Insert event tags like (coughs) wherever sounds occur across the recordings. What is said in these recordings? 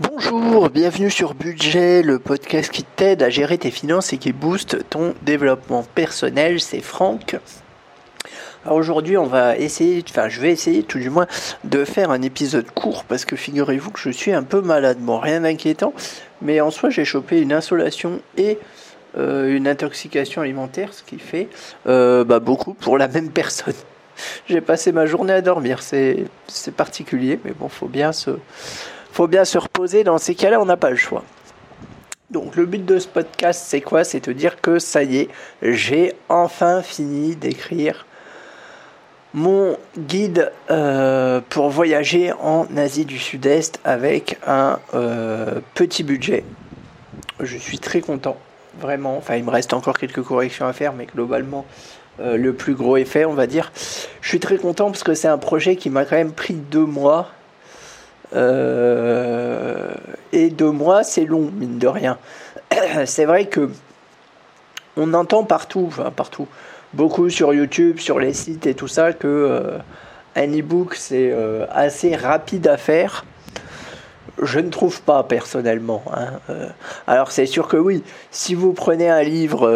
Bonjour, bienvenue sur Budget, le podcast qui t'aide à gérer tes finances et qui booste ton développement personnel. C'est Franck. Aujourd'hui, on va essayer, enfin, je vais essayer tout du moins de faire un épisode court parce que figurez-vous que je suis un peu malade. Bon, rien d'inquiétant, mais en soi, j'ai chopé une insolation et euh, une intoxication alimentaire, ce qui fait euh, bah, beaucoup pour la même personne. (laughs) J'ai passé ma journée à dormir, c'est particulier, mais bon, faut bien se faut bien se reposer. Dans ces cas-là, on n'a pas le choix. Donc le but de ce podcast, c'est quoi? C'est de dire que ça y est, j'ai enfin fini d'écrire mon guide euh, pour voyager en Asie du Sud-Est avec un euh, petit budget. Je suis très content, vraiment. Enfin, il me reste encore quelques corrections à faire, mais globalement, euh, le plus gros effet, on va dire. Je suis très content parce que c'est un projet qui m'a quand même pris deux mois euh, et deux mois, c'est long, mine de rien. (clears throat) c'est vrai que on entend partout, enfin partout, beaucoup sur YouTube, sur les sites et tout ça, que euh, un e-book c'est euh, assez rapide à faire. Je ne trouve pas personnellement. Hein. alors c'est sûr que oui, si vous prenez un livre,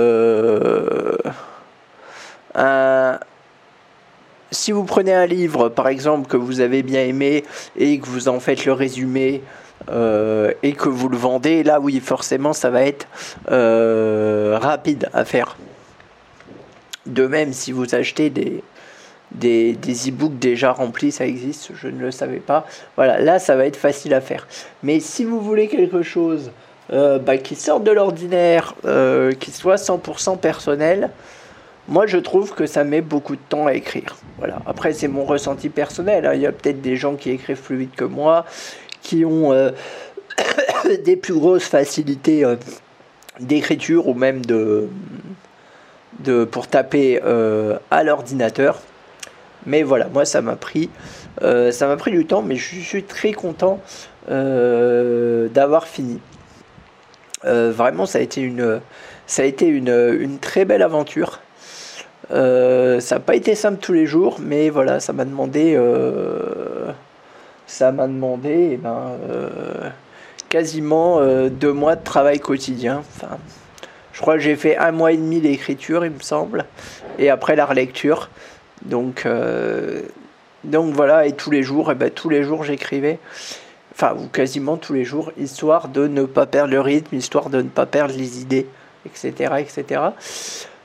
un, si vous prenez un livre, par exemple, que vous avez bien aimé et que vous en faites le résumé euh, et que vous le vendez, là oui, forcément, ça va être euh, rapide à faire. De même, si vous achetez des, des, e-books déjà remplis, ça existe, je ne le savais pas. Voilà, là, ça va être facile à faire. Mais si vous voulez quelque chose euh, bah, qui sorte de l'ordinaire, qui soit 100% personnel, moi, je trouve que ça met beaucoup de temps à écrire. Voilà. Après, c'est mon ressenti personnel. Hein. Il y a peut-être des gens qui écrivent plus vite que moi, qui ont euh, (coughs) des plus grosses facilités euh, d'écriture ou même de, pour taper euh, à l'ordinateur. Mais voilà, moi, ça m'a pris, ça m'a pris du temps, mais je suis très content d'avoir fini. vraiment, ça a été une, ça a été une très belle aventure. Euh, ça n'a pas été simple tous les jours, mais voilà, ça m'a demandé, euh, ça m'a demandé, eh ben, euh, quasiment deux mois de travail quotidien. Enfin, je crois que j'ai fait un mois et demi d'écriture, il me semble, et après la relecture. Donc, donc voilà, et tous les jours, eh ben, tous les jours j'écrivais enfin ou quasiment tous les jours, histoire de ne pas perdre le rythme, histoire de ne pas perdre les idées, etc. etc.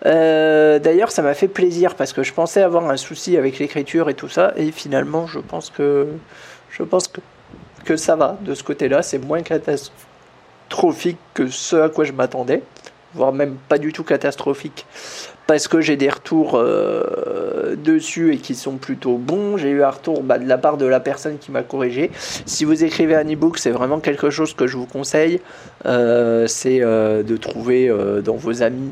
Euh, d'ailleurs, ça m'a fait plaisir parce que je pensais avoir un souci avec l'écriture et tout ça, et finalement, je pense que je pense que, que ça va de ce côté-là. C'est moins catastrophique que ce à quoi je m'attendais, voire même pas du tout catastrophique, parce que j'ai des retours euh, dessus et qui sont plutôt bons. J'ai eu un retour bah, de la part de la personne qui m'a corrigé. Si vous écrivez un e-book, c'est vraiment quelque chose que je vous conseille. Euh, c'est de trouver dans vos amis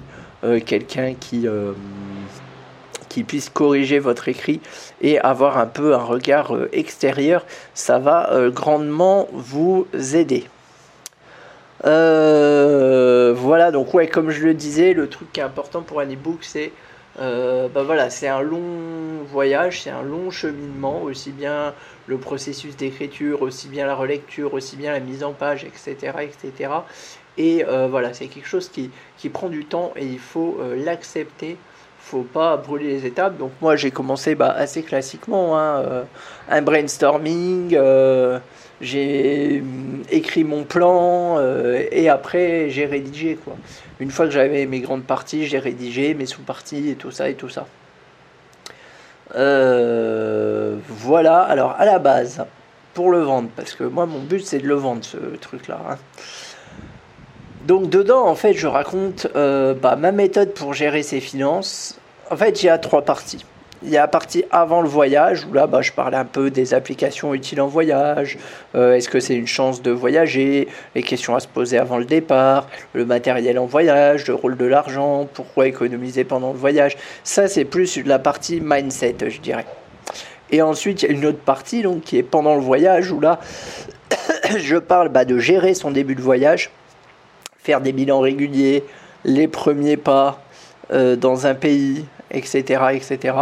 quelqu'un qui, euh, qui puisse corriger votre écrit et avoir un peu un regard euh, extérieur, ça va grandement vous aider. voilà, donc ouais, comme je le disais, le truc qui est important pour un e-book, c'est bah c'est un long voyage, c'est un long cheminement, aussi bien le processus d'écriture, aussi bien la relecture, aussi bien la mise en page, etc. etc. Et euh, voilà, c'est quelque chose qui, qui, prend du temps et il faut euh, l'accepter. faut pas brûler les étapes. Donc moi j'ai commencé bah, assez classiquement, hein, euh, un brainstorming, j'ai mm, écrit mon plan et après j'ai rédigé. Quoi. Une fois que j'avais mes grandes parties, j'ai rédigé mes sous-parties et tout ça et tout ça. voilà, alors à la base, pour le vendre, parce que moi mon but c'est de le vendre ce truc là. Hein. Donc dedans, en fait, je raconte euh, bah, ma méthode pour gérer ses finances. En fait, il y a trois parties. Il y a la partie avant le voyage, où là, bah, je parle un peu des applications utiles en voyage. Euh, est-ce que c'est une chance de voyager Les questions à se poser avant le départ, le matériel en voyage, le rôle de l'argent, pourquoi économiser pendant le voyage. Ça, c'est plus la partie mindset, je dirais. Et ensuite, il y a une autre partie donc, qui est pendant le voyage, où là, (coughs) je parle bah, de gérer son début de voyage faire des bilans réguliers, les premiers pas, dans un pays, etc., etc.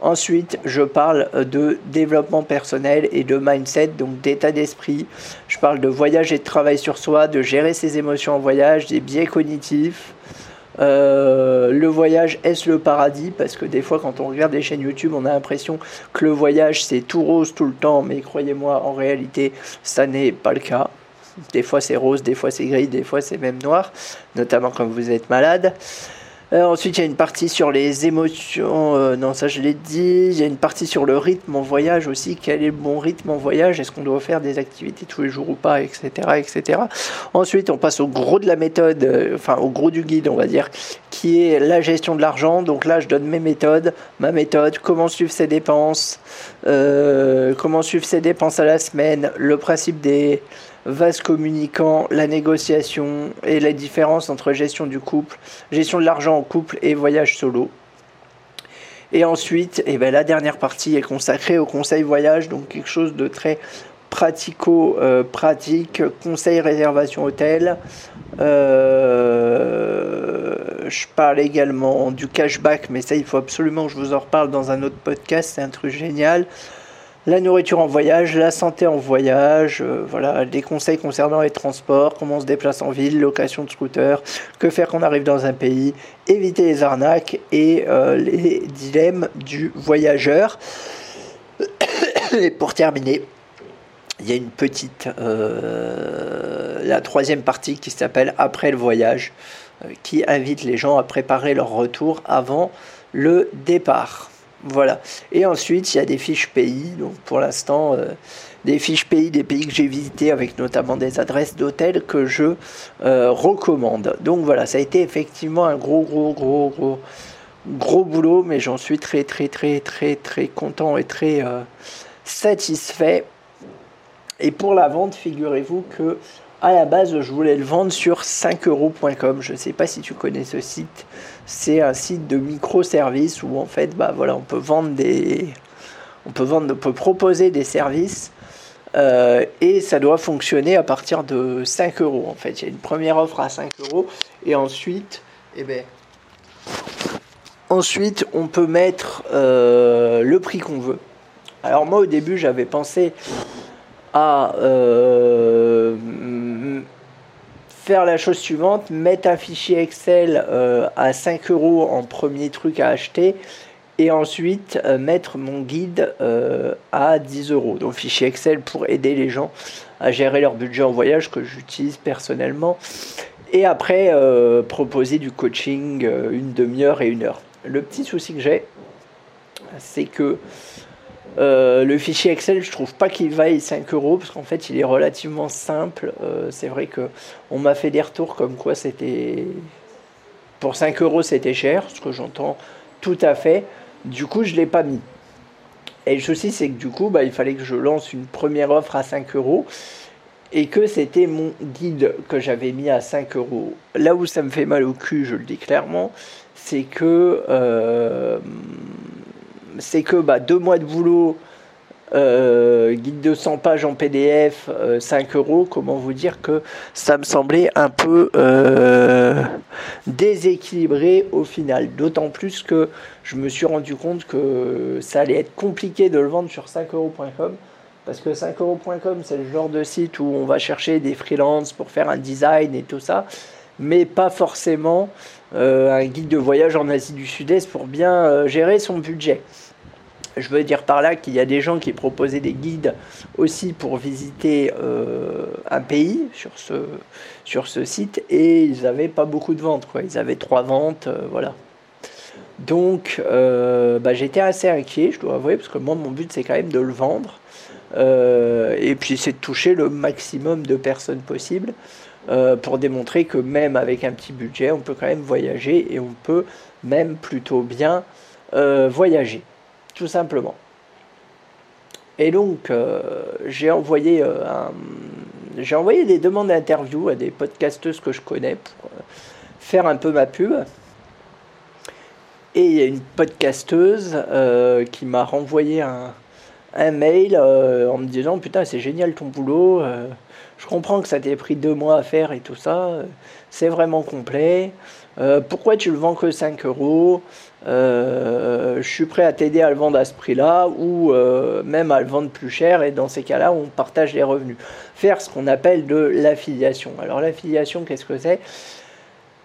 Ensuite, je parle de développement personnel et de mindset, donc d'état d'esprit. Je parle de voyage et de travail sur soi, de gérer ses émotions en voyage, des biais cognitifs. Euh, le voyage est-ce le paradis? Parce que des fois, quand on regarde des chaînes YouTube, on a l'impression que le voyage c'est tout rose tout le temps, mais croyez-moi, en réalité, ça n'est pas le cas. Des fois c'est rose, des fois c'est gris, des fois c'est même noir, notamment quand vous êtes malade. Euh, ensuite, il y a une partie sur les émotions. Euh, non, ça je l'ai dit. Il y a une partie sur le rythme en voyage aussi. Quel est le bon rythme en voyage? Est-ce qu'on doit faire des activités tous les jours ou pas, etc., etc. Ensuite, on passe au gros de la méthode, euh, enfin au gros du guide, on va dire, qui est la gestion de l'argent. Donc là, je donne mes méthodes, ma méthode, comment suivre ses dépenses, comment suivre ses dépenses à la semaine, le principe des vase communicant, la négociation et la différence entre gestion du couple, gestion de l'argent en couple et voyage solo. Et ensuite, eh ben, la dernière partie est consacrée au conseil voyage, donc quelque chose de très pratico-pratique, conseil réservation hôtel. Euh, je parle également du cashback, mais ça il faut absolument que je vous en reparle dans un autre podcast, c'est un truc génial la nourriture en voyage, la santé en voyage, euh, voilà, des conseils concernant les transports, comment on se déplace en ville, location de scooter, que faire quand on arrive dans un pays, éviter les arnaques et euh, les dilemmes du voyageur. (coughs) Et pour terminer, il y a une petite, euh, la troisième partie qui s'appelle Après le voyage, qui invite les gens à préparer leur retour avant le départ. Voilà. Et ensuite, il y a des fiches pays. Donc pour l'instant, euh, des fiches pays des pays que j'ai visités avec notamment des adresses d'hôtels que je euh, recommande. Donc voilà, ça a été effectivement un gros, gros, gros, gros, gros boulot, mais j'en suis très, très, très, très, très content et très euh, satisfait. Et pour la vente, figurez-vous que à la base, je voulais le vendre sur 5euros.com. Je ne sais pas si tu connais ce site. C'est un site de microservices où en fait, bah voilà, on peut vendre des, on peut vendre, on peut proposer des services euh, et ça doit fonctionner à partir de 5 euros. En fait, il y a une première offre à 5 euros et ensuite, eh ben, ensuite on peut mettre euh, le prix qu'on veut. Alors moi au début j'avais pensé à euh, faire la chose suivante, mettre un fichier Excel euh, à 5 euros en premier truc à acheter et ensuite euh, mettre mon guide euh, à 10 euros. Donc fichier Excel pour aider les gens à gérer leur budget en voyage que j'utilise personnellement. Et après proposer du coaching une demi-heure et une heure. Le petit souci que j'ai, c'est que euh, le fichier Excel, je trouve pas qu'il vaille 5 euros parce qu'en fait, il est relativement simple. Euh, c'est vrai que on m'a fait des retours comme quoi c'était pour 5 euros c'était cher, ce que j'entends tout à fait. Du coup, je l'ai pas mis. Et le souci, c'est que du coup, bah, il fallait que je lance une première offre à 5 euros et que c'était mon guide que j'avais mis à 5 euros. Là où ça me fait mal au cul, je le dis clairement, c'est que euh, c'est que bah, deux mois de boulot, euh, guide de 100 pages en PDF, 5 euh, euros, comment vous dire que ça me semblait un peu euh, déséquilibré au final. D'autant plus que je me suis rendu compte que ça allait être compliqué de le vendre sur 5euros.com. Parce que 5euros.com, c'est le genre de site où on va chercher des freelances pour faire un design et tout ça, mais pas forcément un guide de voyage en Asie du Sud-Est pour bien gérer son budget. Je veux dire par là qu'il y a des gens qui proposaient des guides aussi pour visiter euh, un pays sur ce, sur ce site et ils n'avaient pas beaucoup de ventes. Quoi. Ils avaient trois ventes, euh, voilà. Donc euh, bah, j'étais assez inquiet, je dois avouer, parce que moi mon but c'est quand même de le vendre. et puis c'est de toucher le maximum de personnes possible pour démontrer que même avec un petit budget, on peut quand même voyager et on peut même plutôt bien voyager tout simplement. Et donc, euh, j'ai envoyé, euh, j'ai envoyé des demandes d'interview à des podcasteuses que je connais pour euh, faire un peu ma pub. Et il y a une podcasteuse qui m'a renvoyé un, un mail en me disant putain c'est génial ton boulot, je comprends que ça t'ait pris deux mois à faire et tout ça, c'est vraiment complet. pourquoi tu le vends que 5 euros? Je suis prêt à t'aider à le vendre à ce prix-là ou même à le vendre plus cher et dans ces cas-là on partage les revenus. Faire ce qu'on appelle de l'affiliation. Alors l'affiliation qu'est-ce que c'est?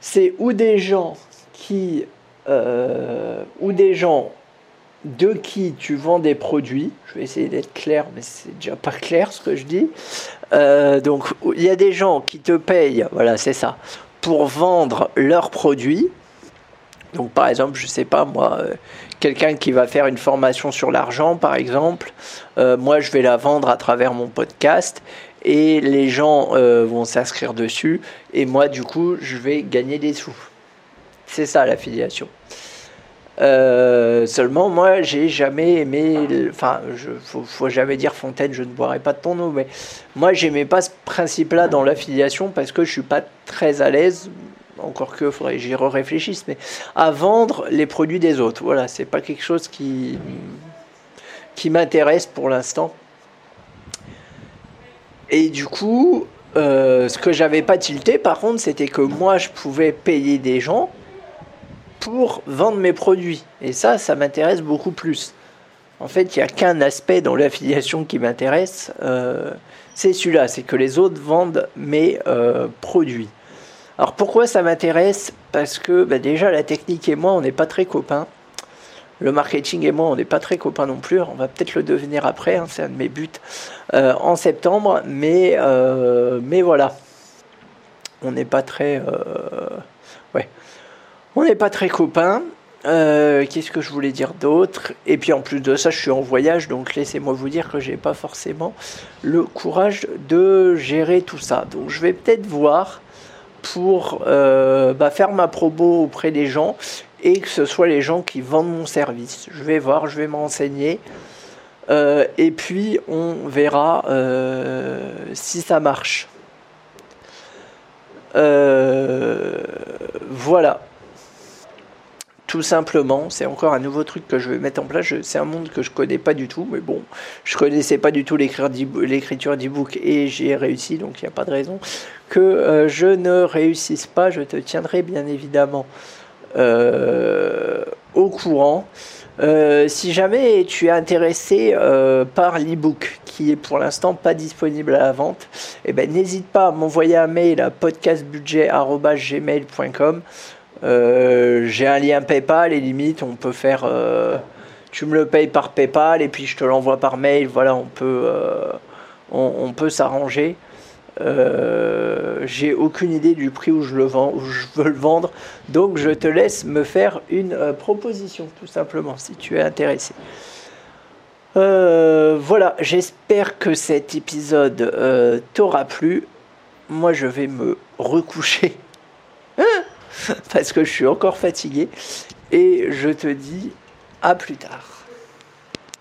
C'est où des gens qui euh, ou des gens de qui tu vends des produits, je vais essayer d'être clair, mais c'est déjà pas clair ce que je dis. Euh, donc il y a des gens qui te payent, voilà, c'est ça, pour vendre leurs produits. Donc par exemple, je sais pas moi, euh, quelqu'un qui va faire une formation sur l'argent, par exemple, moi je vais la vendre à travers mon podcast et les gens vont s'inscrire dessus et moi du coup je vais gagner des sous. C'est ça l'affiliation. Euh, seulement, moi, j'ai jamais aimé. Enfin, faut, faut, jamais dire Fontaine, je ne boirai pas de ton eau, mais moi, j'aimais pas ce principe-là dans l'affiliation parce que je suis pas très à l'aise. Encore que, faudrait que j'y réfléchisse, mais à vendre les produits des autres. Voilà, c'est pas quelque chose qui m'intéresse pour l'instant. Et du coup, euh, ce que j'avais pas tilté, par contre, c'était que moi, je pouvais payer des gens pour vendre mes produits. Et ça, ça m'intéresse beaucoup plus. En fait, il n'y a qu'un aspect dans l'affiliation qui m'intéresse, euh, c'est celui-là, c'est que les autres vendent mes euh, produits. Alors pourquoi ça m'intéresse? Parce que bah, déjà la technique et moi, on n'est pas très copains. Le marketing et moi, on n'est pas très copains non plus. On va peut-être le devenir après, hein, c'est un de mes buts euh, en septembre. Mais, mais voilà, on n'est pas très... ouais, on n'est pas très copains. Euh, qu'est-ce que je voulais dire d'autre? Et puis en plus de ça, je suis en voyage, donc laissez-moi vous dire que j'ai pas forcément le courage de gérer tout ça. Donc je vais peut-être voir pour euh, bah, faire ma promo auprès des gens et que ce soit les gens qui vendent mon service. Je vais voir, je vais m'enseigner. Euh, et puis on verra si ça marche. voilà tout simplement. C'est encore un nouveau truc que je vais mettre en place. C'est un monde que je connais pas du tout, mais bon, je connaissais pas du tout l'écriture d'e-book et j'ai réussi, donc il n'y a pas de raison que euh, je ne réussisse pas. Je te tiendrai bien évidemment euh, au courant. Euh, si jamais tu es intéressé par l'e-book qui est pour l'instant pas disponible à la vente, eh ben, n'hésite pas à m'envoyer un mail à podcastbudget.gmail.com euh, j'ai un lien PayPal et limite on peut faire. Euh, tu me le payes par PayPal et puis je te l'envoie par mail. Voilà, on peut, euh, on, peut s'arranger. j'ai aucune idée du prix où je le vends, où je veux le vendre, donc je te laisse me faire une proposition tout simplement si tu es intéressé. voilà, j'espère que cet épisode t'aura plu. Moi, je vais me recoucher. (laughs) parce que je suis encore fatigué. Et je te dis à plus tard.